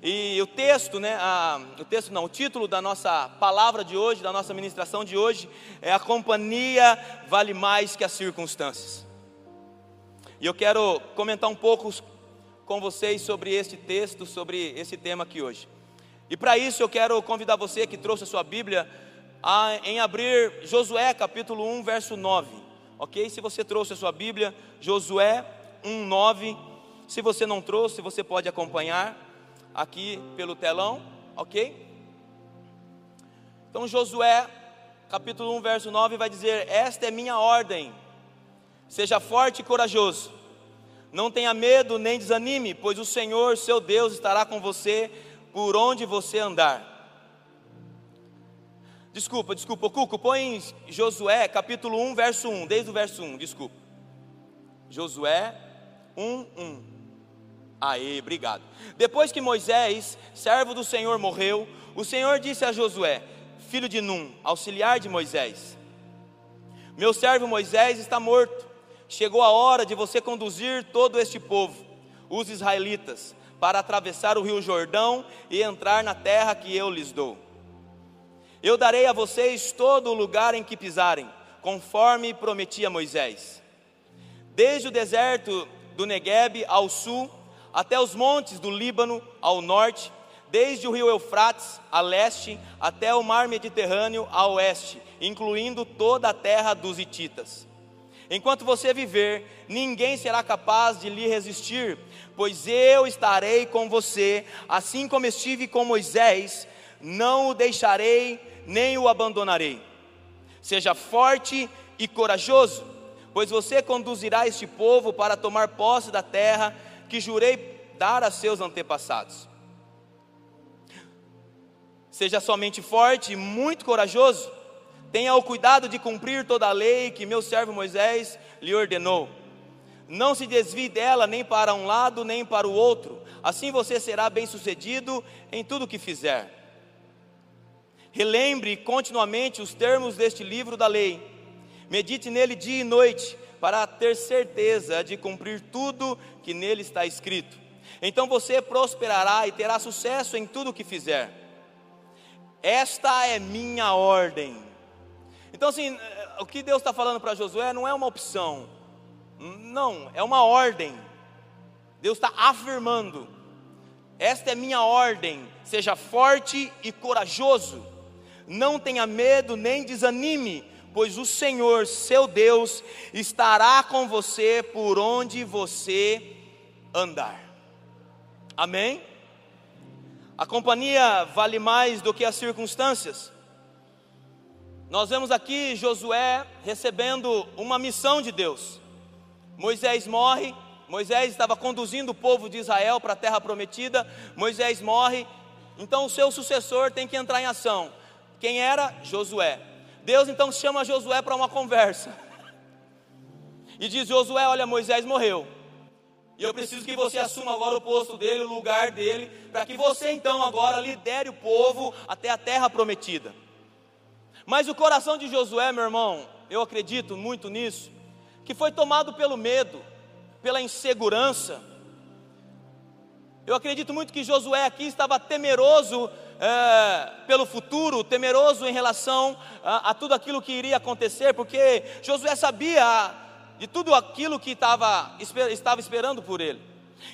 E o texto, né, a, o texto não, o título da nossa palavra de hoje, da nossa ministração de hoje, é a companhia vale mais que as circunstâncias. E eu quero comentar um pouco com vocês sobre este texto, sobre esse tema aqui hoje. E para isso eu quero convidar você que trouxe a sua Bíblia a, em abrir Josué capítulo 1, verso 9. Ok? Se você trouxe a sua Bíblia, Josué 1, 9. Se você não trouxe, você pode acompanhar aqui pelo telão, ok? Então Josué, capítulo 1, verso 9, vai dizer: Esta é minha ordem, seja forte e corajoso, não tenha medo nem desanime, pois o Senhor, seu Deus, estará com você por onde você andar. Desculpa, desculpa, Cuco, põe Josué, capítulo 1, verso 1, desde o verso 1, desculpa. Josué 1, 1. Aê, obrigado. Depois que Moisés, servo do Senhor, morreu, o Senhor disse a Josué, filho de Num, auxiliar de Moisés: Meu servo Moisés está morto. Chegou a hora de você conduzir todo este povo, os israelitas, para atravessar o rio Jordão e entrar na terra que eu lhes dou. Eu darei a vocês todo o lugar em que pisarem, conforme prometi a Moisés. Desde o deserto do Negueb ao sul, até os montes do Líbano ao norte, desde o rio Eufrates a leste até o mar Mediterrâneo a oeste, incluindo toda a terra dos Hititas. Enquanto você viver, ninguém será capaz de lhe resistir, pois eu estarei com você, assim como estive com Moisés, não o deixarei nem o abandonarei. Seja forte e corajoso, pois você conduzirá este povo para tomar posse da terra que jurei dar a seus antepassados. Seja somente forte e muito corajoso, tenha o cuidado de cumprir toda a lei que meu servo Moisés lhe ordenou. Não se desvie dela nem para um lado nem para o outro, assim você será bem-sucedido em tudo o que fizer. Relembre continuamente os termos deste livro da lei, medite nele dia e noite, para ter certeza de cumprir tudo que nele está escrito. Então você prosperará e terá sucesso em tudo o que fizer. Esta é minha ordem. Então, assim, o que Deus está falando para Josué não é uma opção, não, é uma ordem. Deus está afirmando: esta é minha ordem, seja forte e corajoso, não tenha medo nem desanime, pois o Senhor, seu Deus, estará com você por onde você andar. Amém? A companhia vale mais do que as circunstâncias. Nós vemos aqui Josué recebendo uma missão de Deus. Moisés morre, Moisés estava conduzindo o povo de Israel para a terra prometida, Moisés morre, então o seu sucessor tem que entrar em ação. Quem era? Josué. Deus então chama Josué para uma conversa. E diz: Josué, olha, Moisés morreu. E eu preciso que você assuma agora o posto dele, o lugar dele, para que você então agora lidere o povo até a terra prometida. Mas o coração de Josué, meu irmão, eu acredito muito nisso, que foi tomado pelo medo, pela insegurança. Eu acredito muito que Josué aqui estava temeroso é, pelo futuro, temeroso em relação a, a, tudo aquilo que iria acontecer, porque Josué sabia de tudo aquilo que estava, estava esperando por ele.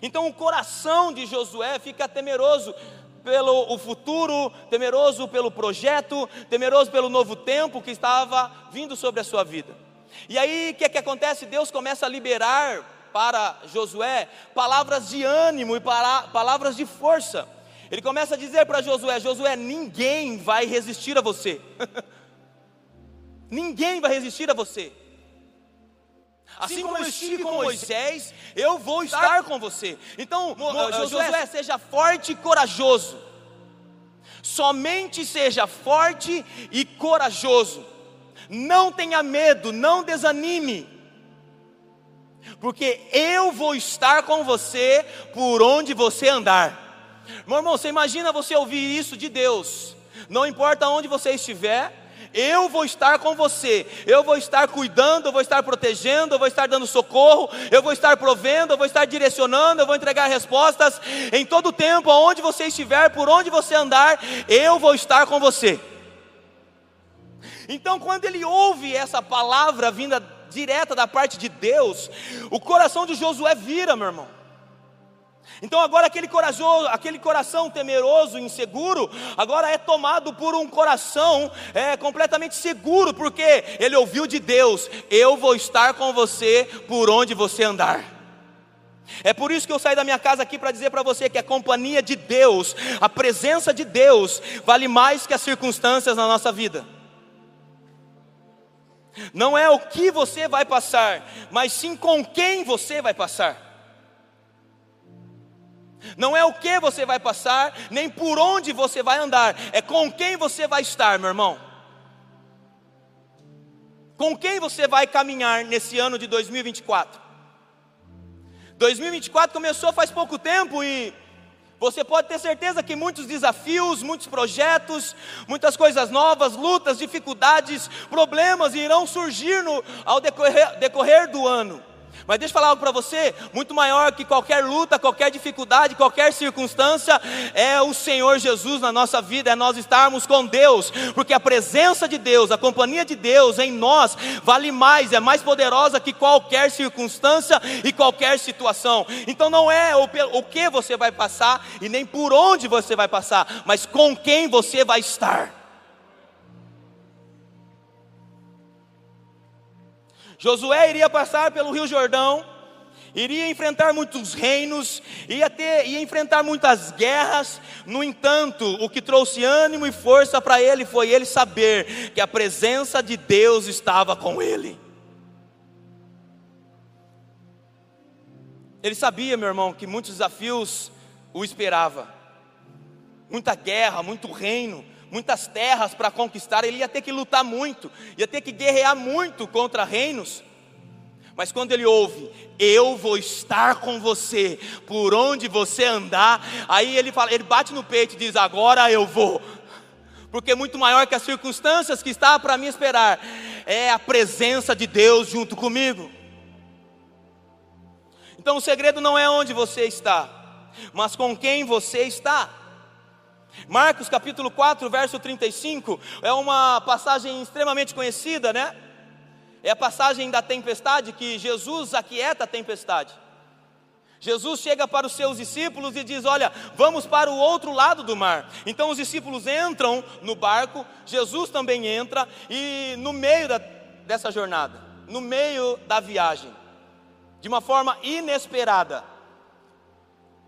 Então o coração de Josué fica temeroso pelo o futuro, temeroso pelo projeto, temeroso pelo novo tempo que estava vindo sobre a sua vida. E aí o que, é que acontece? Deus começa a liberar para Josué palavras de ânimo e para, palavras de força. Ele começa a dizer para Josué: Josué, ninguém vai resistir a você. ninguém vai resistir a você. Assim como eu estive com Moisés, eu vou estar com você. Então, Josué, seja forte e corajoso. Somente seja forte e corajoso. Não tenha medo, não desanime. Porque eu vou estar com você por onde você andar. Meu irmão, você imagina você ouvir isso de Deus. Não importa onde você estiver, Eu vou estar com você, eu vou estar cuidando, eu vou estar protegendo, eu vou estar dando socorro, eu vou estar provendo, eu vou estar direcionando, eu vou entregar respostas em todo tempo, aonde você estiver, por onde você andar, eu vou estar com você. Então, quando ele ouve essa palavra vinda direta da parte de Deus, o coração de Josué vira, meu irmão. Então agora aquele corajoso, aquele coração temeroso, inseguro, agora é tomado por um coração é, completamente seguro, porque ele ouviu de Deus: eu vou estar com você por onde você andar. É por isso que eu saí da minha casa aqui para dizer para você que a companhia de Deus, a presença de Deus, vale mais que as circunstâncias na nossa vida. Não é o que você vai passar, mas sim com quem você vai passar. Não é o que você vai passar, nem por onde você vai andar, é com quem você vai estar, meu irmão. Com quem você vai caminhar nesse ano de 2024? 2024 começou faz pouco tempo e você pode ter certeza que muitos desafios, muitos projetos, muitas coisas novas, lutas, dificuldades, problemas irão surgir no, ao decorrer, decorrer do ano. Mas deixa eu falar algo para você: muito maior que qualquer luta, qualquer dificuldade, qualquer circunstância, é o Senhor Jesus na nossa vida, é nós estarmos com Deus, porque a presença de Deus, a companhia de Deus em nós, vale mais, é mais poderosa que qualquer circunstância e qualquer situação. Então não é o, que você vai passar e nem por onde você vai passar, mas com quem você vai estar. Josué iria passar pelo Rio Jordão, iria enfrentar muitos reinos, ia, ter, ia enfrentar muitas guerras, no entanto, o que trouxe ânimo e força para ele foi ele saber que a presença de Deus estava com ele. Ele sabia, meu irmão, que muitos desafios o esperava, muita guerra, muito reino, muitas terras para conquistar, ele ia ter que lutar muito, ia ter que guerrear muito contra reinos. Mas quando ele ouve, eu vou estar com você por onde você andar, aí ele fala, ele bate no peito e diz: agora eu vou. Porque muito maior que as circunstâncias que está para me esperar é a presença de Deus junto comigo. Então o segredo não é onde você está, mas com quem você está. Marcos capítulo 4, verso 35, é uma passagem extremamente conhecida, né? É a passagem da tempestade que Jesus aquieta a tempestade. Jesus chega para os seus discípulos e diz: Olha, vamos para o outro lado do mar. Então os discípulos entram no barco, Jesus também entra, e no meio da, dessa jornada, no meio da viagem, de uma forma inesperada,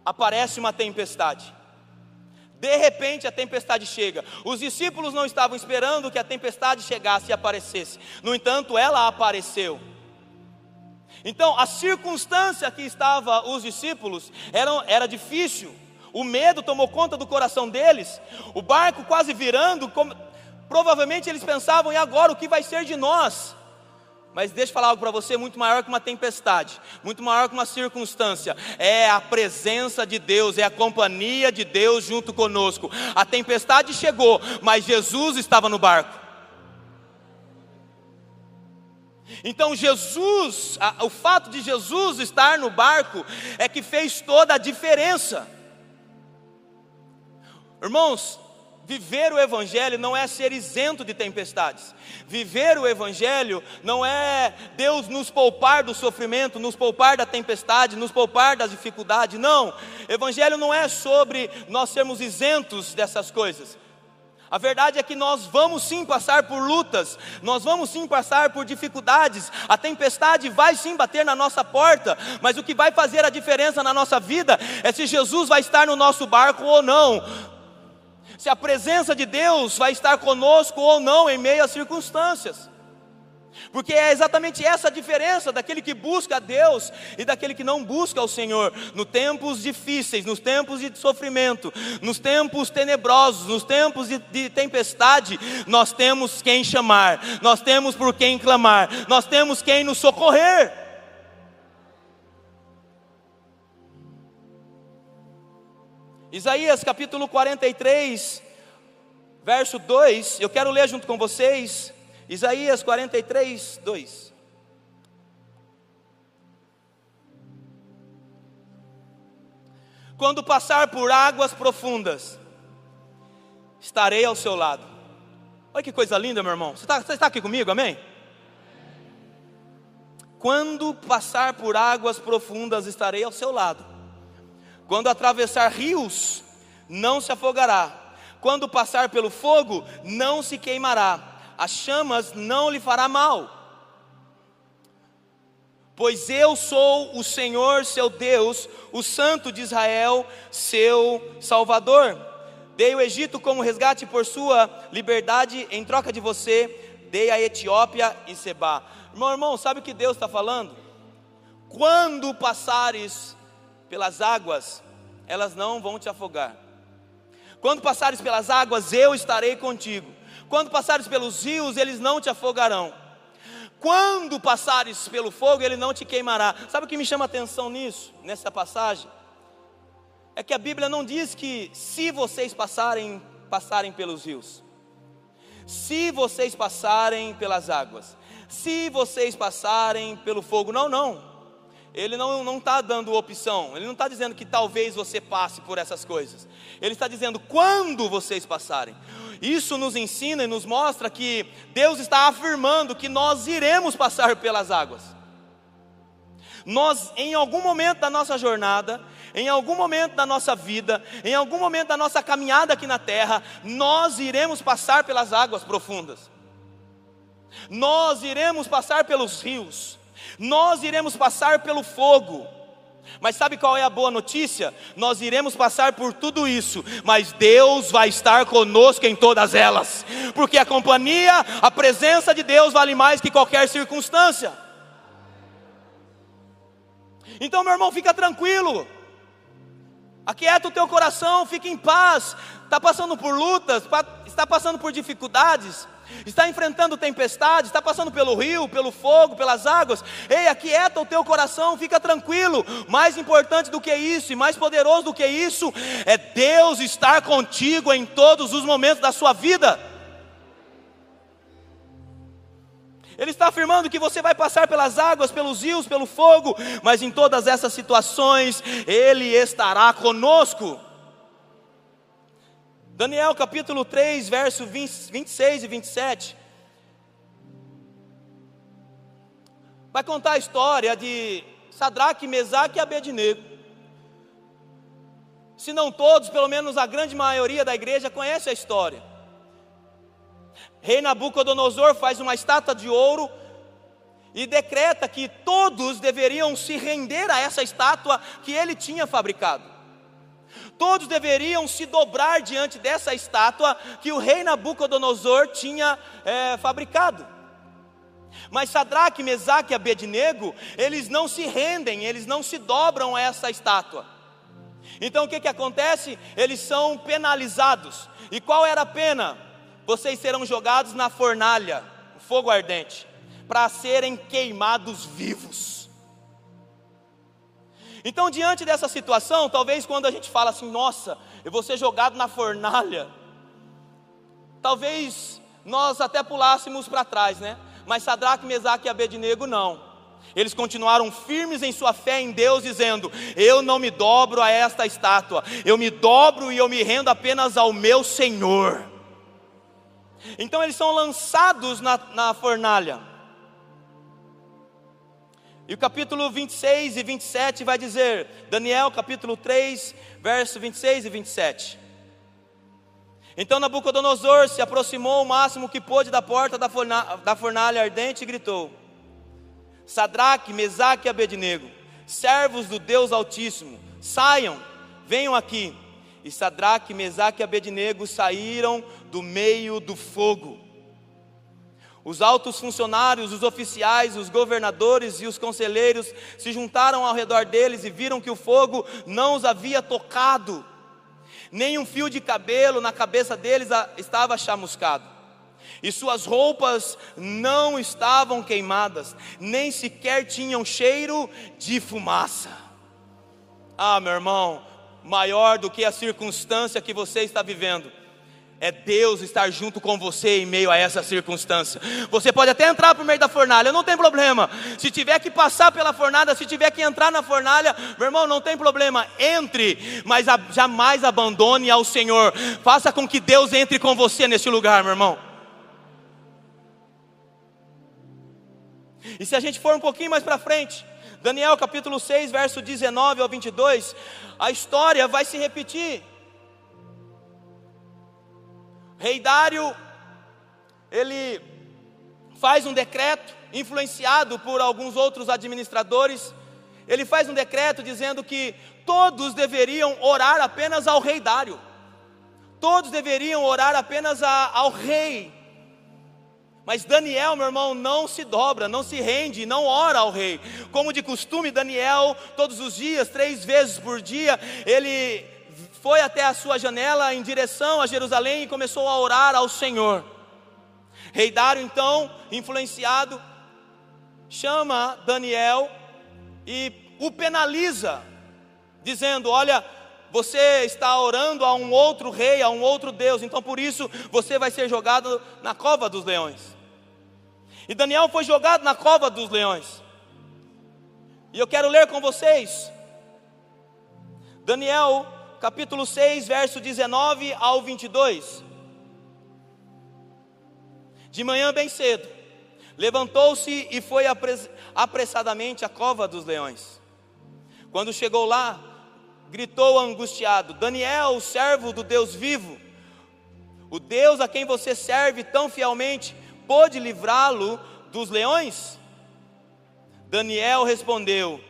aparece uma tempestade. De repente a tempestade chega. Os discípulos não estavam esperando que a tempestade chegasse e aparecesse. No entanto, ela apareceu. Então, a circunstância que estava os discípulos era, era difícil. O medo tomou conta do coração deles. O barco quase virando. Como, provavelmente eles pensavam: e agora o que vai ser de nós? Mas deixa eu falar algo para você muito maior que uma tempestade, muito maior que uma circunstância. É a presença de Deus, é a companhia de Deus junto conosco. A tempestade chegou, mas Jesus estava no barco. Então Jesus, o fato de Jesus estar no barco é que fez toda a diferença. Irmãos, Viver o Evangelho não é ser isento de tempestades. Viver o Evangelho não é Deus nos poupar do sofrimento, nos poupar da tempestade, nos poupar das dificuldades. Não. Evangelho não é sobre nós sermos isentos dessas coisas. A verdade é que nós vamos sim passar por lutas, nós vamos sim passar por dificuldades, a tempestade vai sim bater na nossa porta, mas o que vai fazer a diferença na nossa vida é se Jesus vai estar no nosso barco ou não se a presença de Deus vai estar conosco ou não em meio às circunstâncias. Porque é exatamente essa a diferença daquele que busca a Deus e daquele que não busca o Senhor. Nos tempos difíceis, nos tempos de sofrimento, nos tempos tenebrosos, nos tempos de, de, tempestade, nós temos quem chamar, nós temos por quem clamar, nós temos quem nos socorrer. Isaías capítulo 43, verso 2, eu quero ler junto com vocês, Isaías 43, 2. Quando passar por águas profundas, estarei ao seu lado. Olha que coisa linda, meu irmão. Você está, você está aqui comigo, amém? Quando passar por águas profundas, estarei ao seu lado. Quando atravessar rios, não se afogará. Quando passar pelo fogo, não se queimará. As chamas não lhe fará mal. Pois eu sou o Senhor, seu Deus, o Santo de Israel, seu Salvador. Dei o Egito como resgate por sua liberdade, em troca de você, dei a Etiópia e Seba. Meu irmão, sabe o que Deus está falando? Quando passares pelas águas, elas não vão te afogar. Quando passares pelas águas, eu estarei contigo. Quando passares pelos rios, eles não te afogarão. Quando passares pelo fogo, ele não te queimará. Sabe o que me chama a atenção nisso, nessa passagem? É que a Bíblia não diz que se vocês passarem, passarem pelos rios, se vocês passarem pelas águas, se vocês passarem pelo fogo. Não, não. Ele não está dando opção, ele não está dizendo que talvez você passe por essas coisas, ele está dizendo quando vocês passarem. Isso nos ensina e nos mostra que Deus está afirmando que nós iremos passar pelas águas. Nós, em algum momento da nossa jornada, em algum momento da nossa vida, em algum momento da nossa caminhada aqui na terra, nós iremos passar pelas águas profundas nós iremos passar pelos rios, nós iremos passar pelo fogo. Mas sabe qual é a boa notícia? Nós iremos passar por tudo isso, mas Deus vai estar conosco em todas elas, porque a companhia, a presença de Deus vale mais que qualquer circunstância. Então, meu irmão, fica tranquilo, aquieta o teu coração, fique em paz. Está passando por lutas, está passando por dificuldades, está enfrentando tempestades, está passando pelo rio, pelo fogo, pelas águas. Ei, aquieta o teu coração, fica tranquilo. Mais importante do que isso e mais poderoso do que isso é Deus estar contigo em todos os momentos da sua vida. Ele está afirmando que você vai passar pelas águas, pelos rios, pelo fogo, mas em todas essas situações Ele estará conosco. Daniel capítulo 3, verso 20, 26 e 27. Vai contar a história de Sadraque, Mesaque e Abednego. Se não todos, pelo menos a grande maioria da igreja conhece a história. Rei Nabucodonosor faz uma estátua de ouro e decreta que todos deveriam se render a essa estátua que ele tinha fabricado todos deveriam se dobrar diante dessa estátua que o rei Nabucodonosor tinha é, fabricado. Mas Sadraque, Mesaque e Abednego, eles não se rendem, eles não se dobram a essa estátua. Então o que, que acontece? Eles são penalizados. E qual era a pena? Vocês serão jogados na fornalha, fogo ardente, para serem queimados vivos. Então, diante dessa situação, talvez quando a gente fala assim, nossa, eu vou ser jogado na fornalha, talvez nós até pulássemos para trás, né? Mas Sadraque, Mesaque e Abednego não. Eles continuaram firmes em sua fé em Deus, dizendo: Eu não me dobro a esta estátua, eu me dobro e eu me rendo apenas ao meu Senhor. Então eles são lançados na, na fornalha. E o capítulo 26 e 27 vai dizer, Daniel capítulo 3, verso 26 e 27. Então Nabucodonosor se aproximou o máximo que pôde da porta da, forna, da fornalha ardente e gritou: Sadraque, Mesaque e Abednego, servos do Deus Altíssimo, saiam, venham aqui. E Sadraque, Mesaque e Abednego saíram do meio do fogo. Os altos funcionários, os oficiais, os governadores e os conselheiros se juntaram ao redor deles e viram que o fogo não os havia tocado, nem um fio de cabelo na cabeça deles estava chamuscado, e suas roupas não estavam queimadas, nem sequer tinham cheiro de fumaça. Ah, meu irmão, maior do que a circunstância que você está vivendo é Deus estar junto com você em meio a essa circunstância. Você pode até entrar por meio da fornalha, não tem problema. Se tiver que passar pela fornalha, se tiver que entrar na fornalha, meu irmão, não tem problema. Entre, mas jamais abandone ao Senhor. Faça com que Deus entre com você neste lugar, meu irmão. E se a gente for um pouquinho mais para frente, Daniel capítulo 6, verso 19 ao 22, a história vai se repetir. Rei Dário, ele faz um decreto, influenciado por alguns outros administradores, ele faz um decreto dizendo que todos deveriam orar apenas ao rei Dário, todos deveriam orar apenas a, ao rei. Mas Daniel, meu irmão, não se dobra, não se rende, não ora ao rei. Como de costume, Daniel, todos os dias, três vezes por dia, ele foi até a sua janela em direção a Jerusalém e começou a orar ao Senhor. Rei Dário, então, influenciado, chama Daniel e o penaliza, dizendo: Olha, você está orando a um outro rei, a um outro Deus, então por isso você vai ser jogado na cova dos leões. E Daniel foi jogado na cova dos leões. E eu quero ler com vocês. Daniel capítulo 6, verso 19 ao 22. De manhã bem cedo, levantou-se e foi apressadamente à cova dos leões. Quando chegou lá, gritou angustiado: Daniel, servo do Deus vivo, o Deus a quem você serve tão fielmente, pôde livrá-lo dos leões? Daniel respondeu: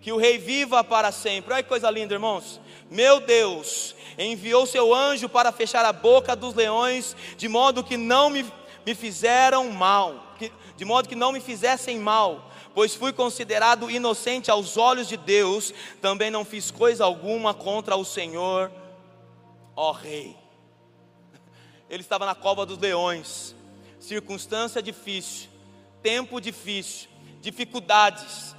Que o rei viva para sempre. Olha que coisa linda, irmãos. Meu Deus enviou seu anjo para fechar a boca dos leões, de modo que não me, me fizeram mal, que, de modo que não me fizessem mal, pois fui considerado inocente aos olhos de Deus, também não fiz coisa alguma contra o Senhor, ó Rei. Ele estava na cova dos leões, circunstância difícil, tempo difícil, dificuldades,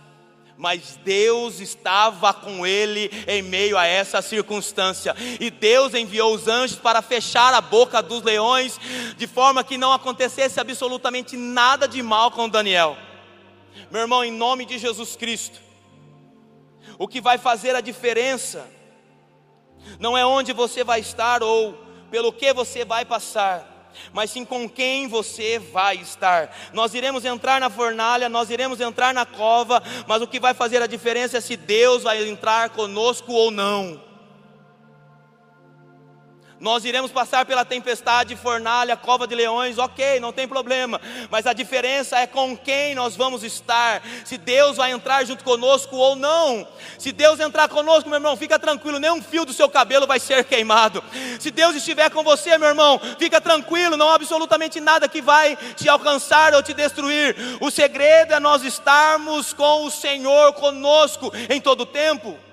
mas Deus estava com ele em meio a essa circunstância, e Deus enviou os anjos para fechar a boca dos leões, de forma que não acontecesse absolutamente nada de mal com Daniel. Meu irmão, em nome de Jesus Cristo, o que vai fazer a diferença não é onde você vai estar ou pelo que você vai passar, mas sim com quem você vai estar. Nós iremos entrar na fornalha, nós iremos entrar na cova, mas o que vai fazer a diferença é se Deus vai entrar conosco ou não. Nós iremos passar pela tempestade, fornalha, cova de leões, ok, não tem problema, mas a diferença é com quem nós vamos estar, se Deus vai entrar junto conosco ou não. Se Deus entrar conosco, meu irmão, fica tranquilo, nenhum fio do seu cabelo vai ser queimado. Se Deus estiver com você, meu irmão, fica tranquilo, não há absolutamente nada que vai te alcançar ou te destruir. O segredo é nós estarmos com o Senhor conosco em todo o tempo.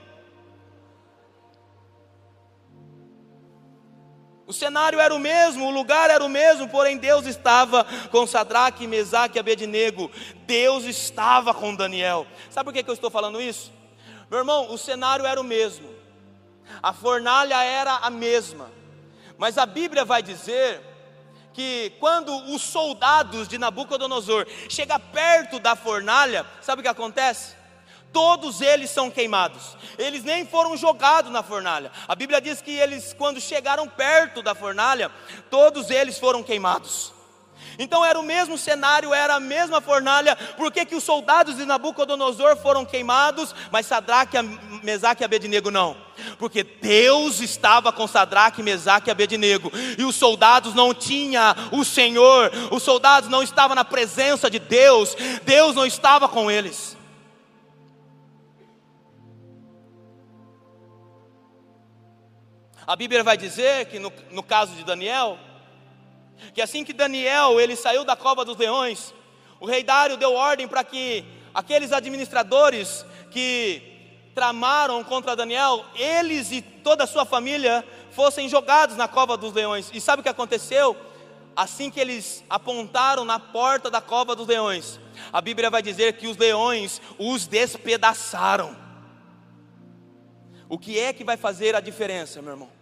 Cenário era o mesmo, o lugar era o mesmo, porém Deus estava com Sadraque, Mesaque e Abednego. Deus estava com Daniel. Sabe por que, que eu estou falando isso? Meu irmão, o cenário era o mesmo. A fornalha era a mesma. Mas a Bíblia vai dizer que quando os soldados de Nabucodonosor chegam perto da fornalha, sabe o que acontece? Todos eles são queimados. Eles nem foram jogados na fornalha. A Bíblia diz que eles, quando chegaram perto da fornalha, todos eles foram queimados. Então era o mesmo cenário, era a mesma fornalha. Por que, que os soldados de Nabucodonosor foram queimados, mas Sadraque, Mesaque e Abednego não? Porque Deus estava com Sadraque, Mesaque e Abednego. E os soldados não tinham o Senhor, os soldados não estavam na presença de Deus, Deus não estava com eles. A Bíblia vai dizer que no, no caso de Daniel, que assim que Daniel ele saiu da cova dos leões, o rei Dário deu ordem para que aqueles administradores que tramaram contra Daniel, eles e toda a sua família fossem jogados na cova dos leões. E sabe o que aconteceu? Assim que eles apontaram na porta da cova dos leões, a Bíblia vai dizer que os leões os despedaçaram. O que é que vai fazer a diferença, meu irmão?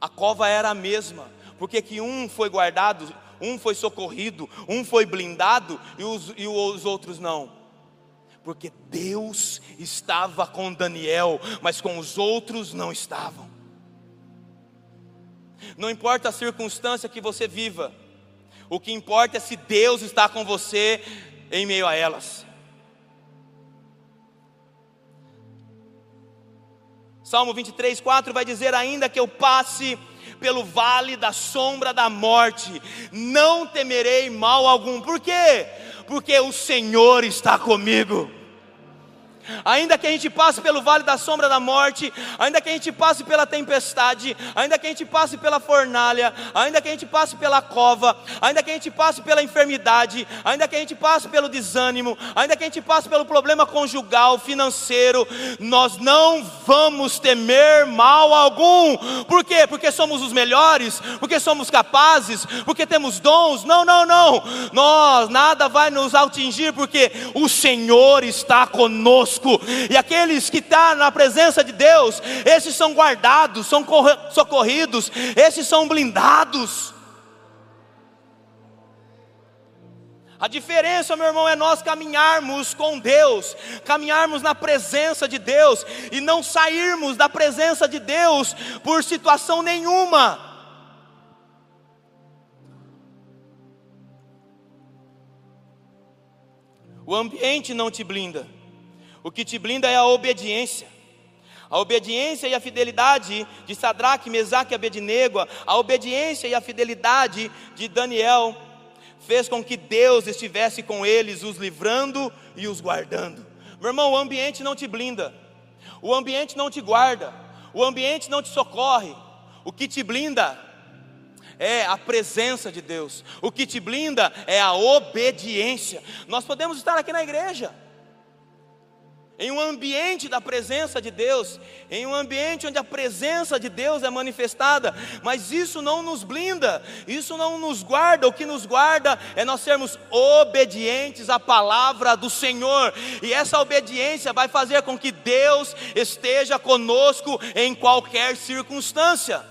A cova era a mesma, porque que um foi guardado, um foi socorrido, um foi blindado e os, e os outros não. Porque Deus estava com Daniel, mas com os outros não estavam. Não importa a circunstância que você viva, o que importa é se Deus está com você em meio a elas. Salmo 23, 4 vai dizer: Ainda que eu passe pelo vale da sombra da morte, não temerei mal algum. Por quê? Porque o Senhor está comigo. Ainda que a gente passe pelo vale da sombra da morte, ainda que a gente passe pela tempestade, ainda que a gente passe pela fornalha, ainda que a gente passe pela cova, ainda que a gente passe pela enfermidade, ainda que a gente passe pelo desânimo, ainda que a gente passe pelo problema conjugal, financeiro, nós não vamos temer mal algum. Por quê? Porque somos os melhores, porque somos capazes, porque temos dons. Não, não, não. Nós nada vai nos atingir porque o Senhor está conosco conosco, e aqueles que estão tá na presença de Deus, esses são guardados, são socorridos, esses são blindados. A diferença, meu irmão, é nós caminharmos com Deus, caminharmos na presença de Deus e não sairmos da presença de Deus por situação nenhuma. O ambiente não te blinda. O que te blinda é a obediência. A obediência e a fidelidade de Sadraque, Mesaque e Abednego, a obediência e a fidelidade de Daniel fez com que Deus estivesse com eles, os livrando e os guardando. Meu irmão, o ambiente não te blinda. O ambiente não te guarda. O ambiente não te socorre. O que te blinda é a presença de Deus. O que te blinda é a obediência. Nós podemos estar aqui na igreja em um ambiente da presença de Deus, em um ambiente onde a presença de Deus é manifestada, mas isso não nos blinda, isso não nos guarda, o que nos guarda é nós sermos obedientes à palavra do Senhor, e essa obediência vai fazer com que Deus esteja conosco em qualquer circunstância.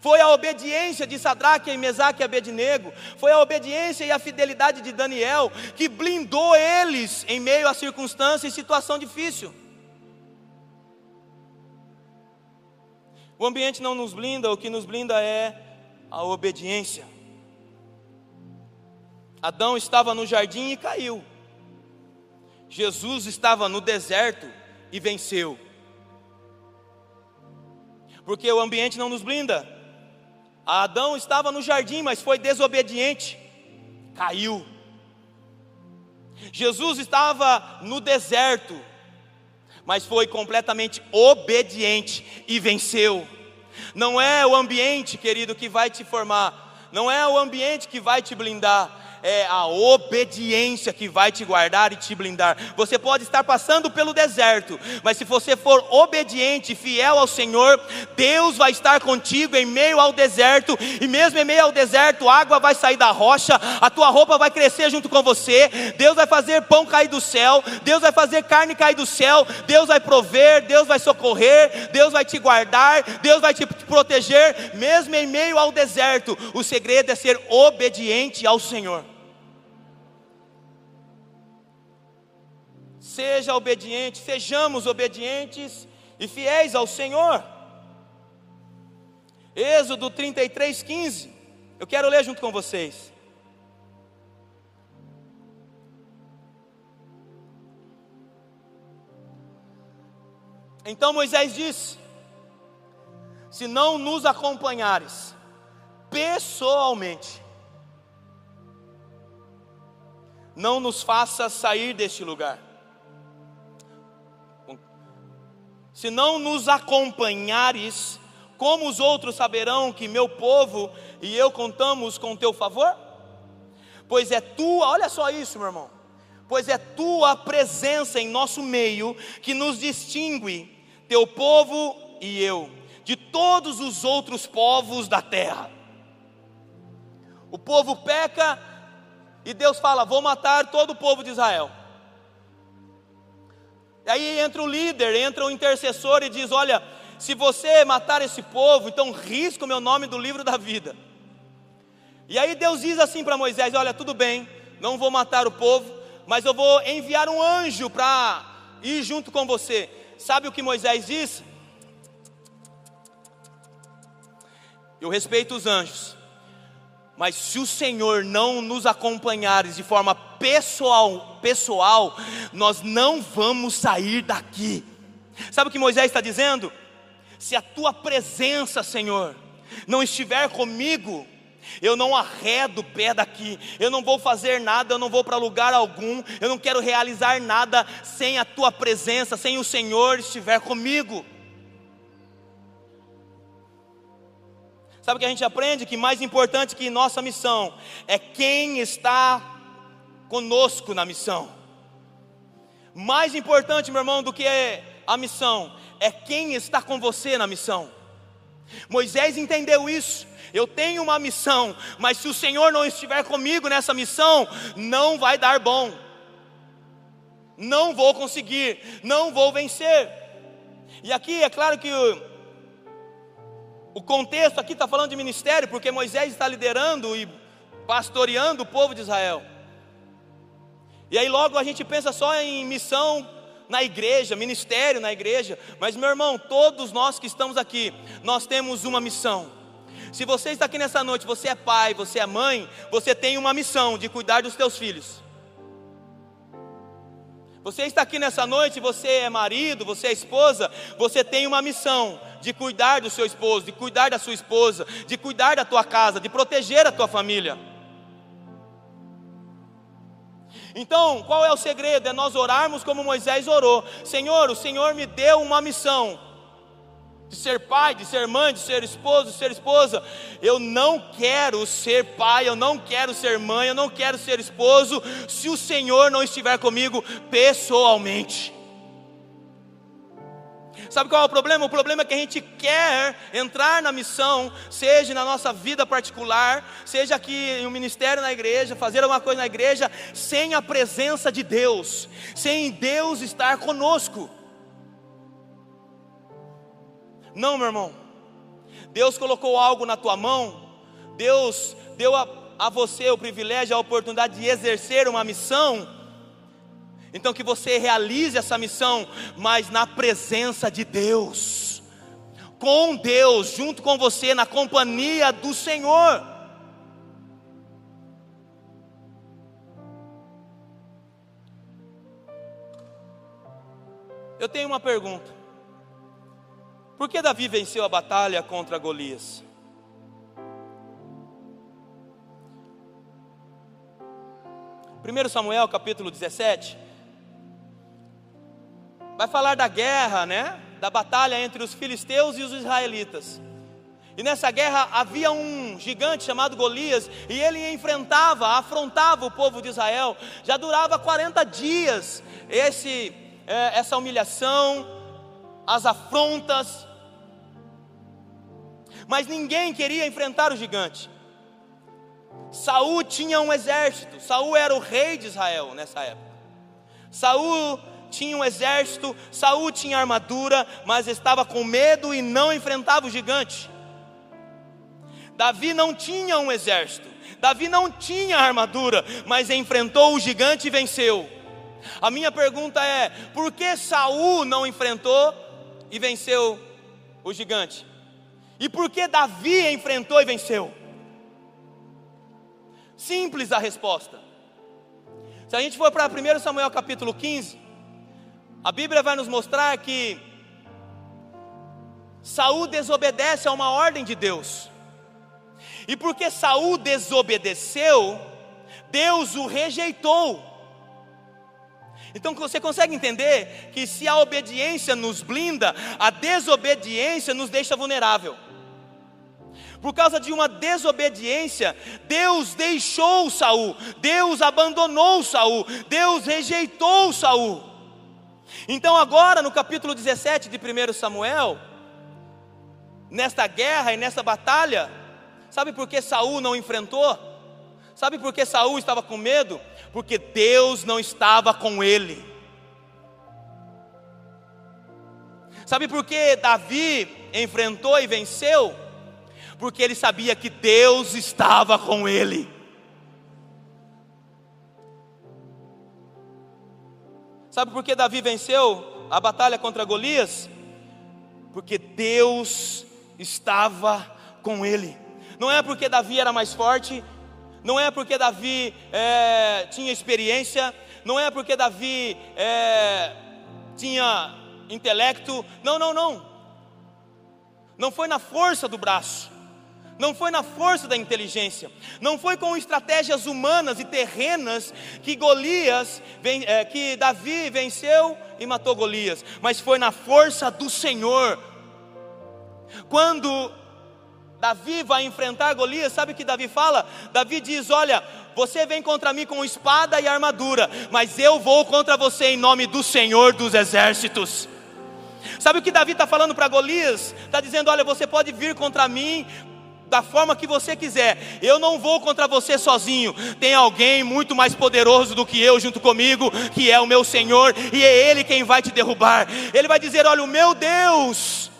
Foi a obediência de Sadraque, Mesaque e Abednego, foi a obediência e a fidelidade de Daniel que blindou eles em meio a circunstância e situação difícil. O ambiente não nos blinda, o que nos blinda é a obediência. Adão estava no jardim e caiu. Jesus estava no deserto e venceu porque o ambiente não nos blinda. Adão estava no jardim, mas foi desobediente, caiu. Jesus estava no deserto, mas foi completamente obediente e venceu. Não é o ambiente, querido, que vai te formar, não é o ambiente que vai te blindar, é a obediência que vai te guardar e te blindar. Você pode estar passando pelo deserto, mas se você for obediente e fiel ao Senhor, Deus vai estar contigo em meio ao deserto, e mesmo em meio ao deserto, água vai sair da rocha, a tua roupa vai crescer junto com você, Deus vai fazer pão cair do céu, Deus vai fazer carne cair do céu, Deus vai prover, Deus vai socorrer, Deus vai te guardar, Deus vai te proteger, mesmo em meio ao deserto. O segredo é ser obediente ao Senhor. Seja obediente, sejamos obedientes e fiéis ao Senhor. Êxodo 33, 15. Eu quero ler junto com vocês. Então Moisés disse: Se não nos acompanhares pessoalmente, não nos faça sair deste lugar. Se não nos acompanhares, como os outros saberão que meu povo e eu contamos com teu favor? Pois é tua, olha só isso, meu irmão. Pois é tua presença em nosso meio que nos distingue, teu povo e eu, de todos os outros povos da terra. O povo peca e Deus fala: Vou matar todo o povo de Israel. Aí entra o líder, entra o intercessor e diz: Olha, se você matar esse povo, então risca o meu nome do livro da vida. E aí Deus diz assim para Moisés: Olha, tudo bem, não vou matar o povo, mas eu vou enviar um anjo para ir junto com você. Sabe o que Moisés disse? Eu respeito os anjos, mas se o Senhor não nos acompanhares de forma pessoal, pessoal, nós não vamos sair daqui. Sabe o que Moisés está dizendo? Se a tua presença, Senhor, não estiver comigo, eu não arredo o pé daqui, eu não vou fazer nada, eu não vou para lugar algum, eu não quero realizar nada sem a tua presença, sem o Senhor estiver comigo. Sabe o que a gente aprende? Que mais importante que nossa missão é quem está conosco na missão. Mais importante, meu irmão, do que a missão é quem está com você na missão. Moisés entendeu isso. Eu tenho uma missão, mas se o Senhor não estiver comigo nessa missão, não vai dar bom. Não vou conseguir, não vou vencer. E aqui é claro que o contexto aqui está falando de ministério, porque Moisés está liderando e pastoreando o povo de Israel. E aí logo a gente pensa só em missão na igreja, ministério na igreja, mas meu irmão, todos nós que estamos aqui, nós temos uma missão. Se você está aqui nessa noite, você é pai, você é mãe, você tem uma missão de cuidar dos teus filhos. Você está aqui nessa noite, você é marido, você é esposa, você tem uma missão de cuidar do seu esposo, de cuidar da sua esposa, de cuidar da tua casa, de proteger a tua família. Então, qual é o segredo? É nós orarmos como Moisés orou: Senhor, o Senhor me deu uma missão de ser pai, de ser mãe, de ser esposo, de ser esposa. Eu não quero ser pai, eu não quero ser mãe, eu não quero ser esposo, se o Senhor não estiver comigo pessoalmente. Sabe qual é o problema? O problema é que a gente quer entrar na missão, seja na nossa vida particular, seja aqui em um ministério na igreja, fazer alguma coisa na igreja, sem a presença de Deus, sem Deus estar conosco. Não, meu irmão. Deus colocou algo na tua mão, Deus deu a, a você o privilégio, a oportunidade de exercer uma missão. Então que você realize essa missão, mas na presença de Deus, com Deus, junto com você, na companhia do Senhor. Eu tenho uma pergunta. Por que Davi venceu a batalha contra Golias? Primeiro Samuel capítulo 17 vai falar da guerra, né? Da batalha entre os filisteus e os israelitas. E nessa guerra havia um gigante chamado Golias, e ele enfrentava, afrontava o povo de Israel. Já durava 40 dias esse, é, essa humilhação, as afrontas, mas ninguém queria enfrentar o gigante. Saul tinha um exército, Saul era o rei de Israel nessa época. Saul tinha um exército, Saul tinha armadura, mas estava com medo e não enfrentava o gigante. Davi não tinha um exército, Davi não tinha armadura, mas enfrentou o gigante e venceu. A minha pergunta é: por que Saul não enfrentou e venceu o gigante? E por que Davi enfrentou e venceu? Simples a resposta. Se a gente for para 1 Samuel capítulo 15, a Bíblia vai nos mostrar que Saul desobedece a uma ordem de Deus. E porque Saul desobedeceu, Deus o rejeitou. Então você consegue entender que se a obediência nos blinda, a desobediência nos deixa vulnerável. Por causa de uma desobediência, Deus deixou Saul, Deus abandonou Saul, Deus rejeitou Saul. Então agora no capítulo 17 de 1 Samuel, nesta guerra e nessa batalha, sabe por que Saul não enfrentou? Sabe por que Saul estava com medo? Porque Deus não estava com ele. Sabe por que Davi enfrentou e venceu? Porque ele sabia que Deus estava com ele. Sabe por que Davi venceu a batalha contra Golias? Porque Deus estava com ele. Não é porque Davi era mais forte, não é porque Davi é, tinha experiência, não é porque Davi é, tinha intelecto, não, não, não. Não foi na força do braço, não foi na força da inteligência, não foi com estratégias humanas e terrenas que Golias, é, que Davi venceu e matou Golias, mas foi na força do Senhor. Quando Davi vai enfrentar Golias, sabe o que Davi fala? Davi diz: Olha, você vem contra mim com espada e armadura, mas eu vou contra você em nome do Senhor dos exércitos. Sabe o que Davi está falando para Golias? Está dizendo: Olha, você pode vir contra mim da forma que você quiser. Eu não vou contra você sozinho. Tem alguém muito mais poderoso do que eu junto comigo, que é o meu Senhor, e é Ele quem vai te derrubar. Ele vai dizer: Olha, o meu Deus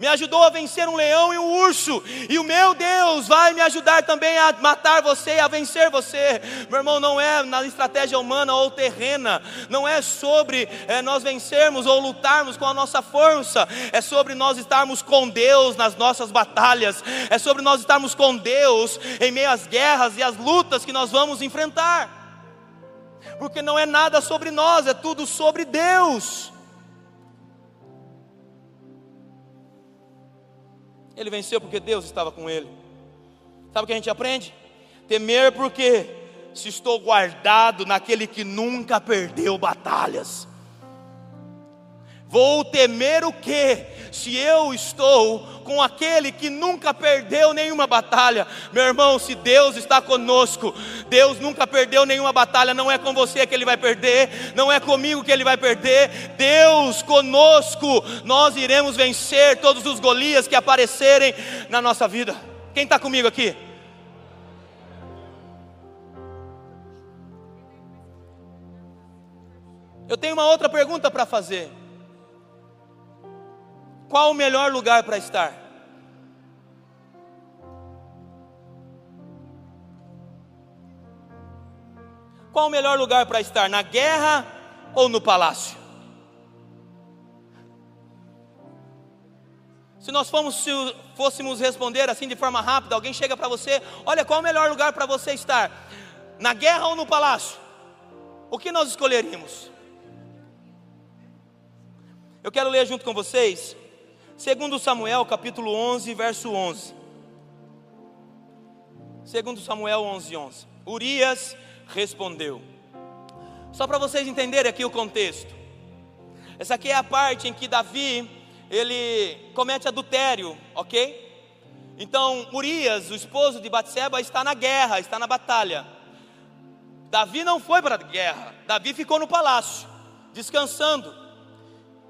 me ajudou a vencer um leão e um urso, e o meu Deus vai me ajudar também a matar você e a vencer você. Meu irmão, não é na estratégia humana ou terrena, não é sobre é, nós vencermos ou lutarmos com a nossa força, é sobre nós estarmos com Deus nas nossas batalhas, é sobre nós estarmos com Deus em meio às guerras e às lutas que nós vamos enfrentar, porque não é nada sobre nós, é tudo sobre Deus. Ele venceu porque Deus estava com ele. Sabe o que a gente aprende? Temer porque se estou guardado naquele que nunca perdeu batalhas. Vou temer o que? Se eu estou com aquele que nunca perdeu nenhuma batalha, meu irmão, se Deus está conosco, Deus nunca perdeu nenhuma batalha, não é com você que Ele vai perder, não é comigo que Ele vai perder, Deus conosco, nós iremos vencer todos os Golias que aparecerem na nossa vida. Quem está comigo aqui? Eu tenho uma outra pergunta para fazer. Qual o melhor lugar para estar? Qual o melhor lugar para estar? Na guerra ou no palácio? Se nós fomos, se fôssemos responder assim de forma rápida, alguém chega para você, olha, qual o melhor lugar para você estar? Na guerra ou no palácio? O que nós escolheríamos? Eu quero ler junto com vocês Segundo Samuel, capítulo 11, verso 11. Segundo Samuel 11, 11. Urias respondeu. Só para vocês entenderem aqui o contexto. Essa aqui é a parte em que Davi, ele comete adultério, ok? Então, Urias, o esposo de Batseba, está na guerra, está na batalha. Davi não foi para a guerra, Davi ficou no palácio, descansando.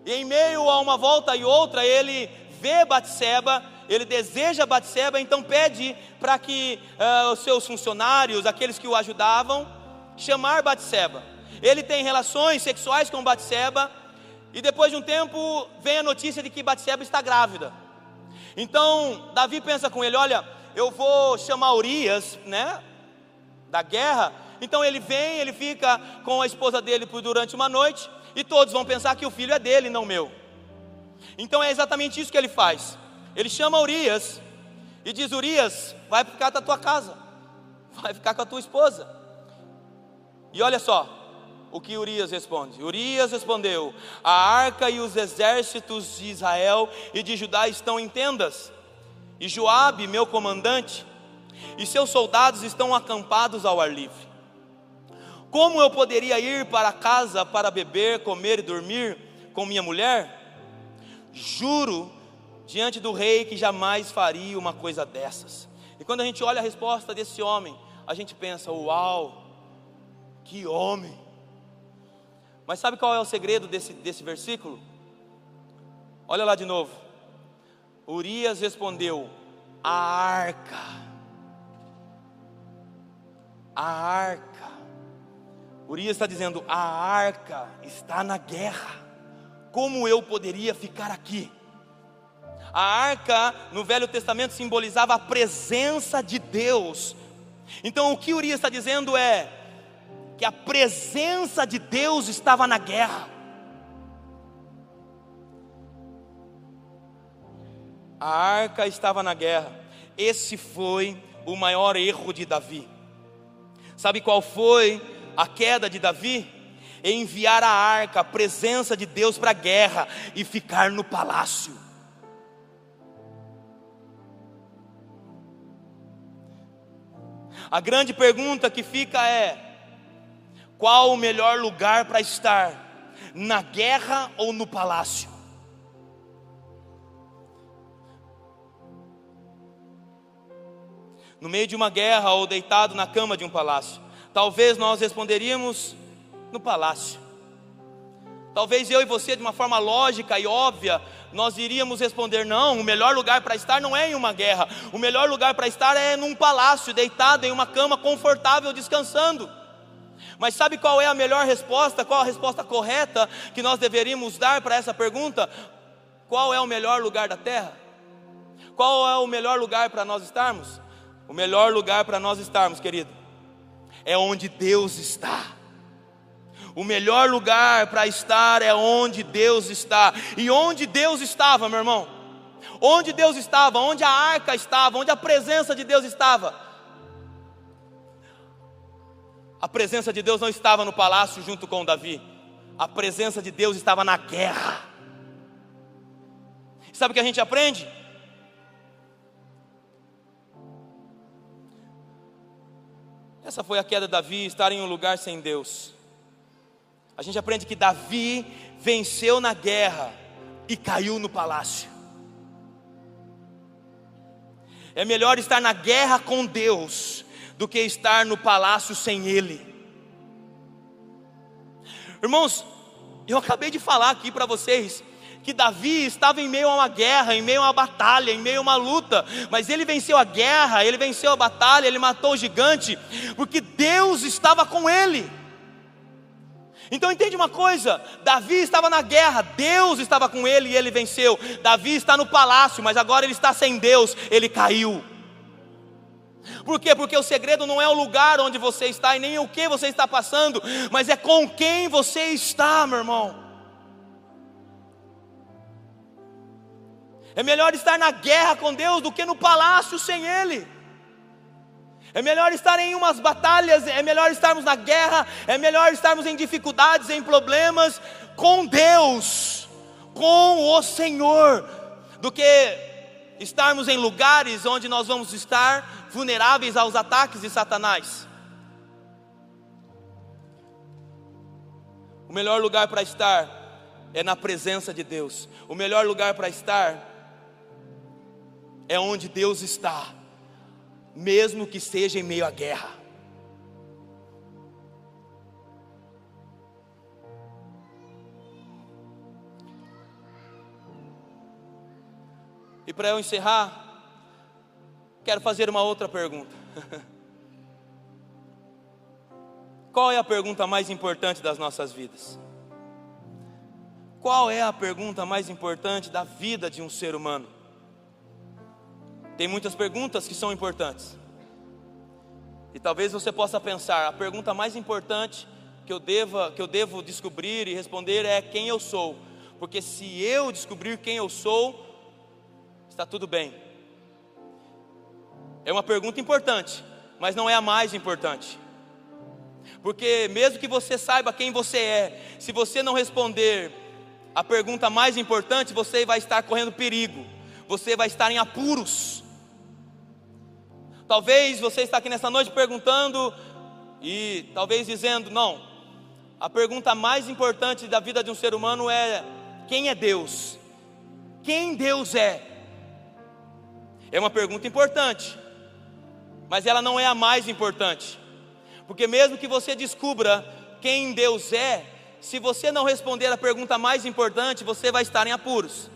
E em meio a uma volta e outra, ele vê Batseba, ele deseja Batseba, então pede para que uh, os seus funcionários, aqueles que o ajudavam, chamar Batseba. Ele tem relações sexuais com Batseba, e depois de um tempo vem a notícia de que Batseba está grávida. Então Davi pensa com ele: olha, eu vou chamar Urias, né, da guerra. Então ele vem, ele fica com a esposa dele por durante uma noite e todos vão pensar que o filho é dele, não meu. Então é exatamente isso que ele faz. Ele chama Urias e diz: Urias, vai ficar com a tua casa, vai ficar com a tua esposa. E olha só o que Urias responde. Urias respondeu: A arca e os exércitos de Israel e de Judá estão em tendas, e Joabe, meu comandante, e seus soldados estão acampados ao ar livre. Como eu poderia ir para casa para beber, comer e dormir com minha mulher? Juro diante do rei que jamais faria uma coisa dessas. E quando a gente olha a resposta desse homem, a gente pensa: Uau, que homem! Mas sabe qual é o segredo desse, desse versículo? Olha lá de novo. Urias respondeu: A arca. A arca Urias está dizendo: a arca está na guerra como eu poderia ficar aqui? A arca no Velho Testamento simbolizava a presença de Deus. Então o que Urias está dizendo é que a presença de Deus estava na guerra. A arca estava na guerra. Esse foi o maior erro de Davi. Sabe qual foi a queda de Davi? Enviar a arca, a presença de Deus para a guerra e ficar no palácio. A grande pergunta que fica é: qual o melhor lugar para estar? Na guerra ou no palácio? no meio de uma guerra ou deitado na cama de um palácio? Talvez nós responderíamos no palácio. Talvez eu e você, de uma forma lógica e óbvia, nós iríamos responder: não, o melhor lugar para estar não é em uma guerra, o melhor lugar para estar é num palácio, deitado em uma cama confortável, descansando. Mas sabe qual é a melhor resposta? Qual a resposta correta que nós deveríamos dar para essa pergunta? Qual é o melhor lugar da terra? Qual é o melhor lugar para nós estarmos? O melhor lugar para nós estarmos, querido, é onde Deus está. O melhor lugar para estar é onde Deus está. E onde Deus estava, meu irmão? Onde Deus estava, onde a arca estava, onde a presença de Deus estava. A presença de Deus não estava no palácio junto com Davi. A presença de Deus estava na guerra. Sabe o que a gente aprende? Essa foi a queda de Davi, estar em um lugar sem Deus. A gente aprende que Davi venceu na guerra e caiu no palácio. É melhor estar na guerra com Deus do que estar no palácio sem Ele. Irmãos, eu acabei de falar aqui para vocês que Davi estava em meio a uma guerra, em meio a uma batalha, em meio a uma luta, mas ele venceu a guerra, ele venceu a batalha, ele matou o gigante, porque Deus estava com ele. Então entende uma coisa: Davi estava na guerra, Deus estava com ele e ele venceu. Davi está no palácio, mas agora ele está sem Deus, ele caiu. Por quê? Porque o segredo não é o lugar onde você está e nem o que você está passando, mas é com quem você está, meu irmão. É melhor estar na guerra com Deus do que no palácio sem Ele. É melhor estar em umas batalhas, é melhor estarmos na guerra, é melhor estarmos em dificuldades, em problemas com Deus, com o Senhor, do que estarmos em lugares onde nós vamos estar vulneráveis aos ataques de Satanás. O melhor lugar para estar é na presença de Deus. O melhor lugar para estar é onde Deus está, mesmo que seja em meio à guerra. E para eu encerrar, quero fazer uma outra pergunta. Qual é a pergunta mais importante das nossas vidas? Qual é a pergunta mais importante da vida de um ser humano? Tem muitas perguntas que são importantes. E talvez você possa pensar, a pergunta mais importante que eu deva, que eu devo descobrir e responder é quem eu sou. Porque se eu descobrir quem eu sou, está tudo bem. É uma pergunta importante, mas não é a mais importante. Porque mesmo que você saiba quem você é, se você não responder a pergunta mais importante, você vai estar correndo perigo. Você vai estar em apuros. Talvez você está aqui nessa noite perguntando e talvez dizendo: não, a pergunta mais importante da vida de um ser humano é: quem é Deus? Quem Deus é? É uma pergunta importante, mas ela não é a mais importante, porque mesmo que você descubra quem Deus é, se você não responder a pergunta mais importante, você vai estar em apuros,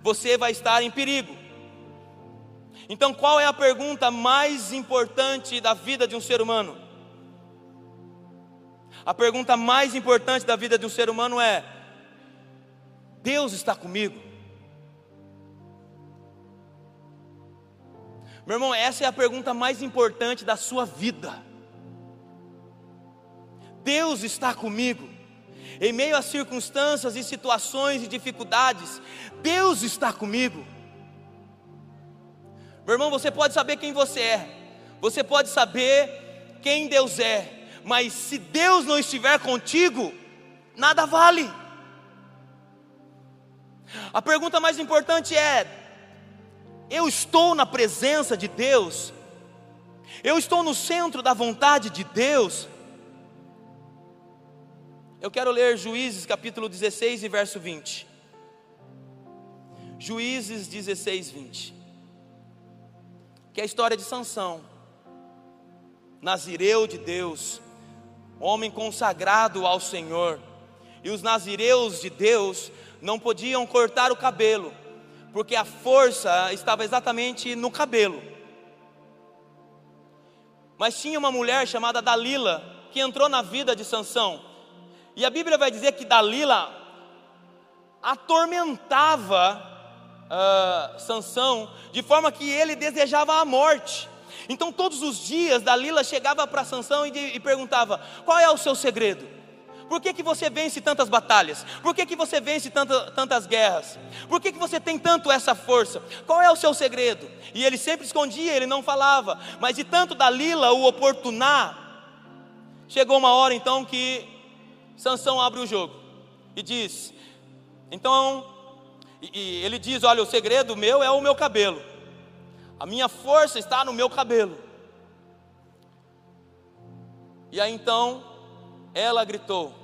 você vai estar em perigo. Então, qual é a pergunta mais importante da vida de um ser humano? A pergunta mais importante da vida de um ser humano é: Deus está comigo. Meu irmão, essa é a pergunta mais importante da sua vida. Deus está comigo. Em meio a circunstâncias e situações e dificuldades, Deus está comigo. Meu irmão, você pode saber quem você é, você pode saber quem Deus é, mas se Deus não estiver contigo, nada vale. A pergunta mais importante é: eu estou na presença de Deus? Eu estou no centro da vontade de Deus? Eu quero ler Juízes capítulo 16 e verso 20. Juízes 16, 20. Que é a história de Sansão, nazireu de Deus, homem consagrado ao Senhor. E os nazireus de Deus não podiam cortar o cabelo, porque a força estava exatamente no cabelo. Mas tinha uma mulher chamada Dalila que entrou na vida de Sansão e a Bíblia vai dizer que Dalila atormentava uh, Sansão de forma que ele desejava a morte. Então todos os dias Dalila chegava para Sansão e, e, perguntava: qual é o seu segredo? Por que, que você vence tantas batalhas? Por que, que você vence tanta, tantas guerras? Por que, que você tem tanto essa força? Qual é o seu segredo? E ele sempre escondia, ele não falava. Mas de tanto Dalila o oportunar, chegou uma hora então que Sansão abre o jogo e diz: Então, e, e ele diz: Olha, o segredo meu é o meu cabelo, a minha força está no meu cabelo. E aí então ela gritou: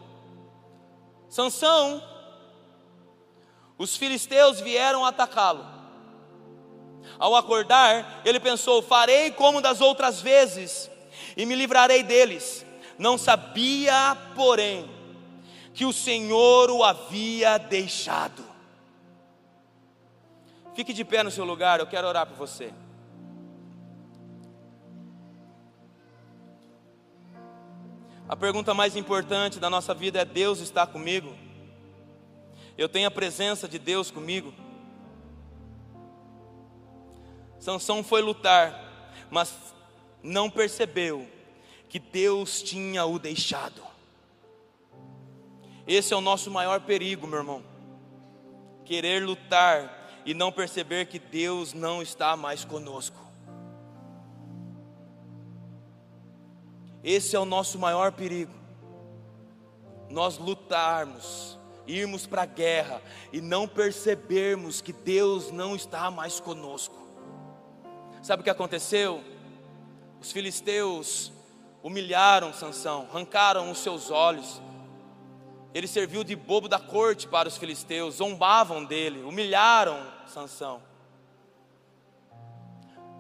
Sansão, os filisteus vieram atacá-lo. Ao acordar, ele pensou: Farei como das outras vezes e me livrarei deles. Não sabia, porém, que o Senhor o havia deixado. Fique de pé no seu lugar, eu quero orar por você. A pergunta mais importante da nossa vida é: Deus está comigo? Eu tenho a presença de Deus comigo? Sansão foi lutar, mas não percebeu que Deus tinha o deixado. Esse é o nosso maior perigo, meu irmão. Querer lutar e não perceber que Deus não está mais conosco. Esse é o nosso maior perigo. Nós lutarmos, irmos para a guerra e não percebermos que Deus não está mais conosco. Sabe o que aconteceu? Os filisteus humilharam Sansão, arrancaram os seus olhos, ele serviu de bobo da corte para os filisteus, zombavam dele, humilharam Sansão.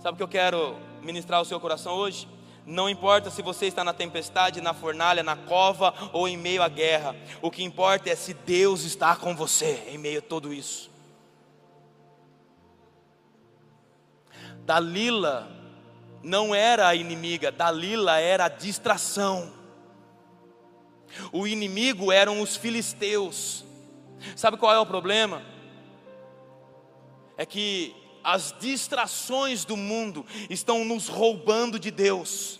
Sabe o que eu quero ministrar ao seu coração hoje? Não importa se você está na tempestade, na fornalha, na cova ou em meio à guerra. O que importa é se Deus está com você em meio a tudo isso. Dalila não era a inimiga, Dalila era a distração. O inimigo eram os filisteus. Sabe qual é o problema? É que as distrações do mundo estão nos roubando de Deus.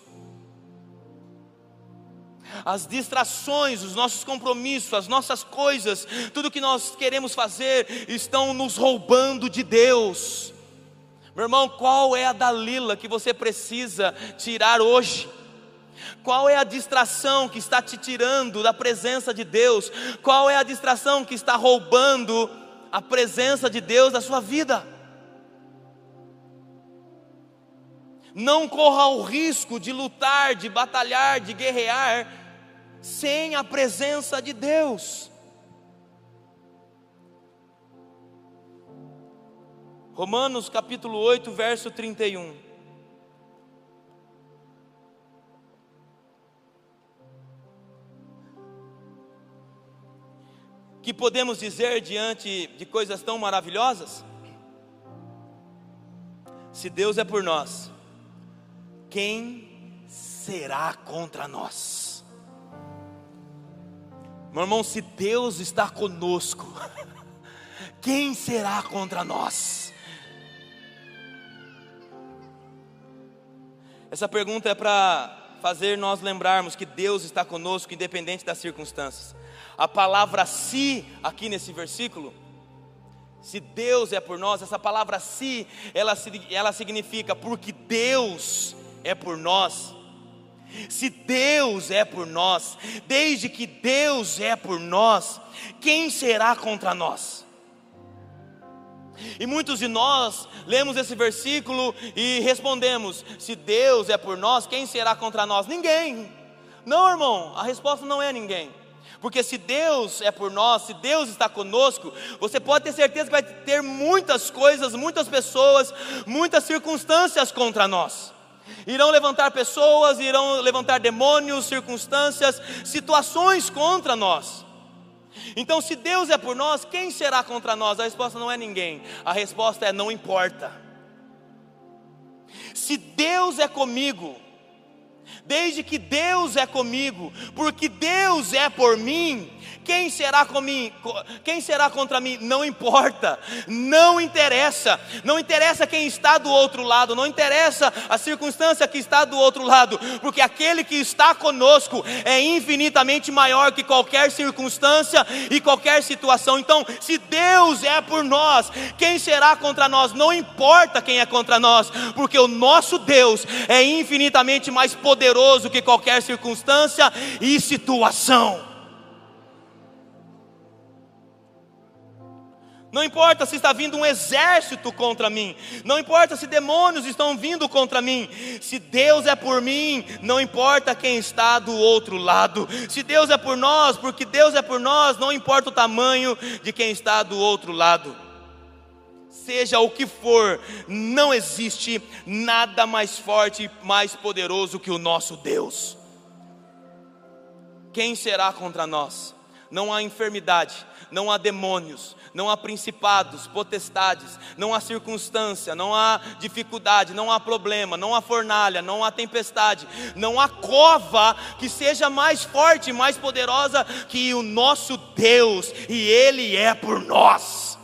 As distrações, os nossos compromissos, as nossas coisas, tudo que nós queremos fazer, estão nos roubando de Deus. Meu irmão, qual é a Dalila que você precisa tirar hoje? Qual é a distração que está te tirando da presença de Deus? Qual é a distração que está roubando a presença de Deus da sua vida? Não corra o risco de lutar, de batalhar, de guerrear sem a presença de Deus. Romanos capítulo 8, verso 31. Que podemos dizer diante de coisas tão maravilhosas? Se Deus é por nós, quem será contra nós? Meu irmão, se Deus está conosco, quem será contra nós? Essa pergunta é para fazer nós lembrarmos que Deus está conosco, independente das circunstâncias. A palavra se, aqui nesse versículo, se Deus é por nós, essa palavra se, ela, ela significa porque Deus é por nós. Se Deus é por nós, desde que Deus é por nós, quem será contra nós? E muitos de nós lemos esse versículo e respondemos: se Deus é por nós, quem será contra nós? Ninguém. Não, irmão, a resposta não é ninguém. Porque se Deus é por nós, se Deus está conosco, você pode ter certeza que vai ter muitas coisas, muitas pessoas, muitas circunstâncias contra nós. Irão levantar pessoas, irão levantar demônios, circunstâncias, situações contra nós. Então, se Deus é por nós, quem será contra nós? A resposta não é ninguém, a resposta é não importa. Se Deus é comigo, desde que Deus é comigo, porque Deus é por mim, quem será comigo? Quem será contra mim? Não importa, não interessa, não interessa quem está do outro lado, não interessa a circunstância que está do outro lado, porque aquele que está conosco é infinitamente maior que qualquer circunstância e qualquer situação. Então, se Deus é por nós, quem será contra nós? Não importa quem é contra nós, porque o nosso Deus é infinitamente mais poderoso que qualquer circunstância e situação. Não importa se está vindo um exército contra mim, não importa se demônios estão vindo contra mim, se Deus é por mim, não importa quem está do outro lado, se Deus é por nós, porque Deus é por nós, não importa o tamanho de quem está do outro lado. Seja o que for, não existe nada mais forte mais poderoso que o nosso Deus. Quem será contra nós? Não há enfermidade, não há demônios, não há principados, potestades, não há circunstância, não há dificuldade, não há problema, não há fornalha, não há tempestade, não há cova que seja mais forte, mais poderosa que o nosso Deus, e Ele é por nós.